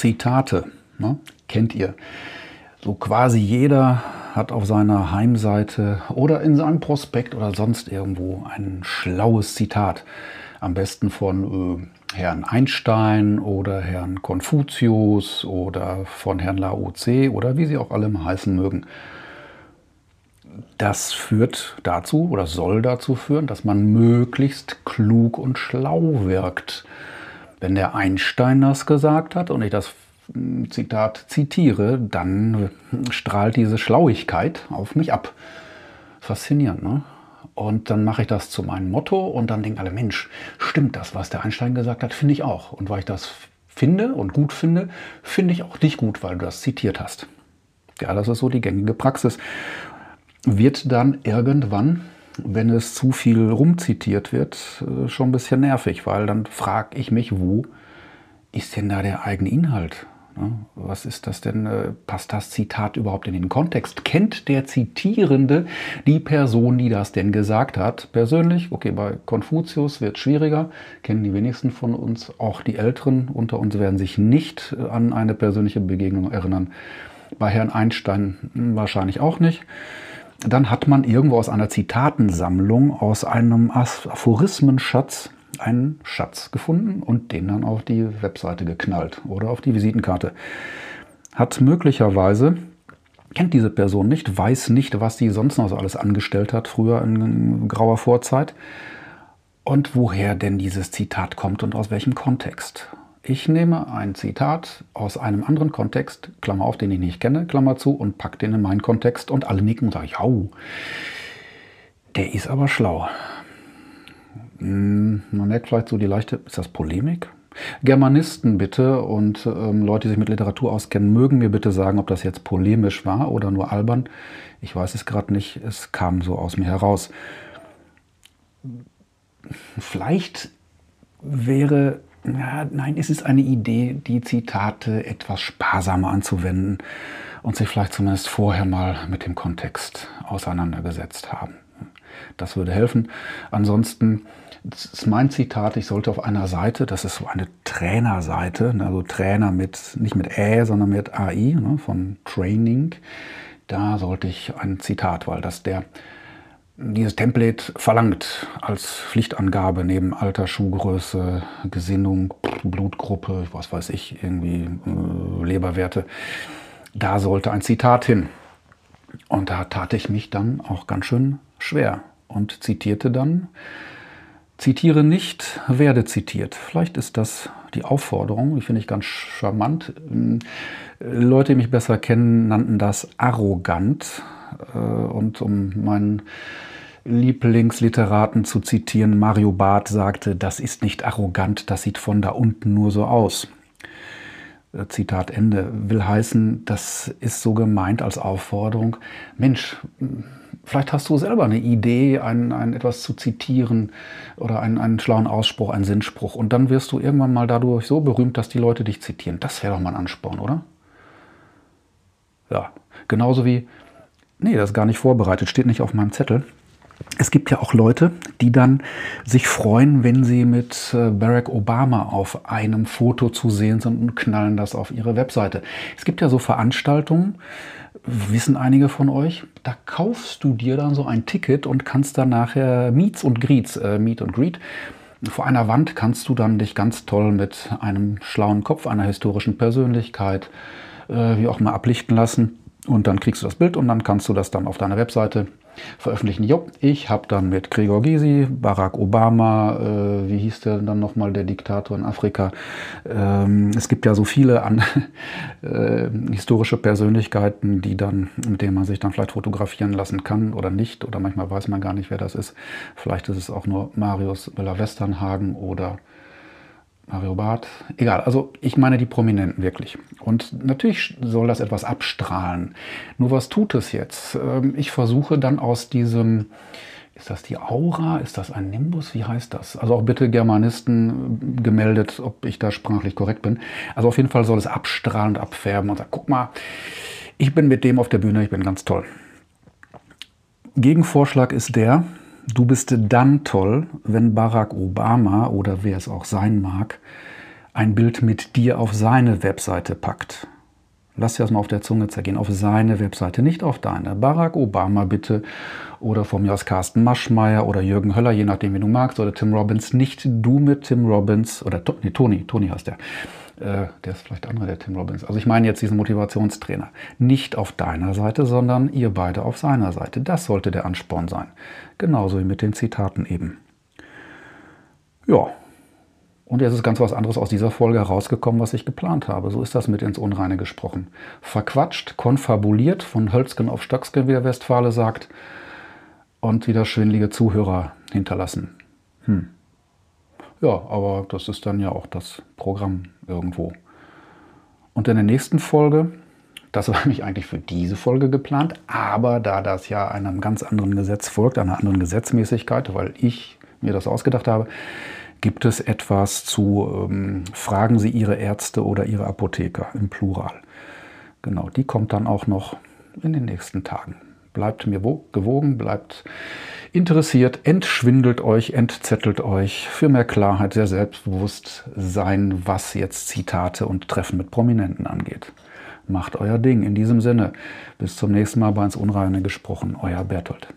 Zitate, ne? kennt ihr. So quasi jeder hat auf seiner Heimseite oder in seinem Prospekt oder sonst irgendwo ein schlaues Zitat. Am besten von äh, Herrn Einstein oder Herrn Konfuzius oder von Herrn Lao Tse oder wie sie auch alle heißen mögen. Das führt dazu oder soll dazu führen, dass man möglichst klug und schlau wirkt. Wenn der Einstein das gesagt hat und ich das hm, Zitat zitiere, dann strahlt diese Schlauigkeit auf mich ab. Faszinierend, ne? Und dann mache ich das zu meinem Motto und dann denken alle, Mensch, stimmt das, was der Einstein gesagt hat, finde ich auch. Und weil ich das finde und gut finde, finde ich auch dich gut, weil du das zitiert hast. Ja, das ist so die gängige Praxis. Wird dann irgendwann, wenn es zu viel rumzitiert wird, äh, schon ein bisschen nervig, weil dann frage ich mich, wo ist denn da der eigene Inhalt? Ne? Was ist das denn? Äh, passt das Zitat überhaupt in den Kontext? Kennt der Zitierende die Person, die das denn gesagt hat? Persönlich, okay, bei Konfuzius wird es schwieriger, kennen die wenigsten von uns. Auch die Älteren unter uns werden sich nicht äh, an eine persönliche Begegnung erinnern. Bei Herrn Einstein hm, wahrscheinlich auch nicht. Dann hat man irgendwo aus einer Zitatensammlung, aus einem Aphorismenschatz einen Schatz gefunden und den dann auf die Webseite geknallt oder auf die Visitenkarte. Hat möglicherweise, kennt diese Person nicht, weiß nicht, was sie sonst noch so alles angestellt hat, früher in grauer Vorzeit. Und woher denn dieses Zitat kommt und aus welchem Kontext. Ich nehme ein Zitat aus einem anderen Kontext, Klammer auf, den ich nicht kenne, Klammer zu, und packe den in meinen Kontext und alle nicken und sagen, ja, der ist aber schlau. Hm, man merkt vielleicht so die leichte, ist das Polemik? Germanisten bitte und ähm, Leute, die sich mit Literatur auskennen, mögen mir bitte sagen, ob das jetzt polemisch war oder nur albern. Ich weiß es gerade nicht, es kam so aus mir heraus. Vielleicht wäre, ja, nein, es ist eine Idee, die Zitate etwas sparsamer anzuwenden und sich vielleicht zumindest vorher mal mit dem Kontext auseinandergesetzt haben. Das würde helfen. Ansonsten ist mein Zitat, ich sollte auf einer Seite, das ist so eine Trainerseite, ne, also Trainer mit, nicht mit Ä, sondern mit AI, ne, von Training, da sollte ich ein Zitat, weil das der, dieses Template verlangt als Pflichtangabe neben Alter, Schuhgröße, Gesinnung, Blutgruppe, was weiß ich, irgendwie äh, Leberwerte, da sollte ein Zitat hin. Und da tat ich mich dann auch ganz schön schwer und zitierte dann Zitiere nicht, werde zitiert. Vielleicht ist das die Aufforderung, die finde ich ganz charmant. Ähm, Leute, die mich besser kennen, nannten das arrogant. Äh, und um meinen Lieblingsliteraten zu zitieren, Mario Barth sagte, das ist nicht arrogant, das sieht von da unten nur so aus. Zitat Ende, will heißen, das ist so gemeint als Aufforderung, Mensch, Vielleicht hast du selber eine Idee, ein, ein etwas zu zitieren oder einen, einen schlauen Ausspruch, einen Sinnspruch. Und dann wirst du irgendwann mal dadurch so berühmt, dass die Leute dich zitieren. Das wäre doch mal ein Ansporn, oder? Ja, genauso wie, nee, das ist gar nicht vorbereitet, steht nicht auf meinem Zettel. Es gibt ja auch Leute, die dann sich freuen, wenn sie mit äh, Barack Obama auf einem Foto zu sehen sind und knallen das auf ihre Webseite. Es gibt ja so Veranstaltungen, wissen einige von euch, da kaufst du dir dann so ein Ticket und kannst dann nachher Meets und Greets, äh, Meet und Greet, vor einer Wand kannst du dann dich ganz toll mit einem schlauen Kopf, einer historischen Persönlichkeit, äh, wie auch immer ablichten lassen. Und dann kriegst du das Bild und dann kannst du das dann auf deiner Webseite veröffentlichen. Jo, ich habe dann mit Gregor Gysi, Barack Obama, äh, wie hieß der dann nochmal, der Diktator in Afrika. Ähm, es gibt ja so viele an, äh, historische Persönlichkeiten, die dann, mit denen man sich dann vielleicht fotografieren lassen kann oder nicht. Oder manchmal weiß man gar nicht, wer das ist. Vielleicht ist es auch nur Marius Müller-Westernhagen oder Mario Barth, egal. Also ich meine die Prominenten wirklich. Und natürlich soll das etwas abstrahlen. Nur was tut es jetzt? Ähm, ich versuche dann aus diesem, ist das die Aura? Ist das ein Nimbus? Wie heißt das? Also auch bitte Germanisten äh, gemeldet, ob ich da sprachlich korrekt bin. Also auf jeden Fall soll es abstrahlend abfärben und sagen, guck mal, ich bin mit dem auf der Bühne, ich bin ganz toll. Gegenvorschlag ist der, Du bist dann toll, wenn Barack Obama oder wer es auch sein mag, ein Bild mit dir auf seine Webseite packt. Lass dir das mal auf der Zunge zergehen. Auf seine Webseite, nicht auf deine. Barack Obama bitte oder von mir aus Carsten Maschmeyer oder Jürgen Höller, je nachdem, wie du magst, oder Tim Robbins. Nicht du mit Tim Robbins oder nee, Tony, Tony heißt der. Äh, der ist vielleicht andere, der Tim Robbins. Also ich meine jetzt diesen Motivationstrainer. Nicht auf deiner Seite, sondern ihr beide auf seiner Seite. Das sollte der Ansporn sein. Genauso wie mit den Zitaten eben. Ja, und jetzt ist ganz was anderes aus dieser Folge herausgekommen, was ich geplant habe. So ist das mit ins Unreine gesprochen. Verquatscht, konfabuliert, von Hölzgen auf Stöcksken, wie der Westfale sagt, und wieder schwindelige Zuhörer hinterlassen. Hm. Ja, aber das ist dann ja auch das Programm irgendwo. Und in der nächsten Folge, das war nämlich eigentlich für diese Folge geplant, aber da das ja einem ganz anderen Gesetz folgt, einer anderen Gesetzmäßigkeit, weil ich mir das ausgedacht habe, Gibt es etwas zu ähm, Fragen Sie Ihre Ärzte oder Ihre Apotheker im Plural? Genau, die kommt dann auch noch in den nächsten Tagen. Bleibt mir gewogen, bleibt interessiert, entschwindelt euch, entzettelt euch für mehr Klarheit, sehr selbstbewusst sein, was jetzt Zitate und Treffen mit Prominenten angeht. Macht euer Ding. In diesem Sinne, bis zum nächsten Mal bei ins Unreine gesprochen, euer Bertolt.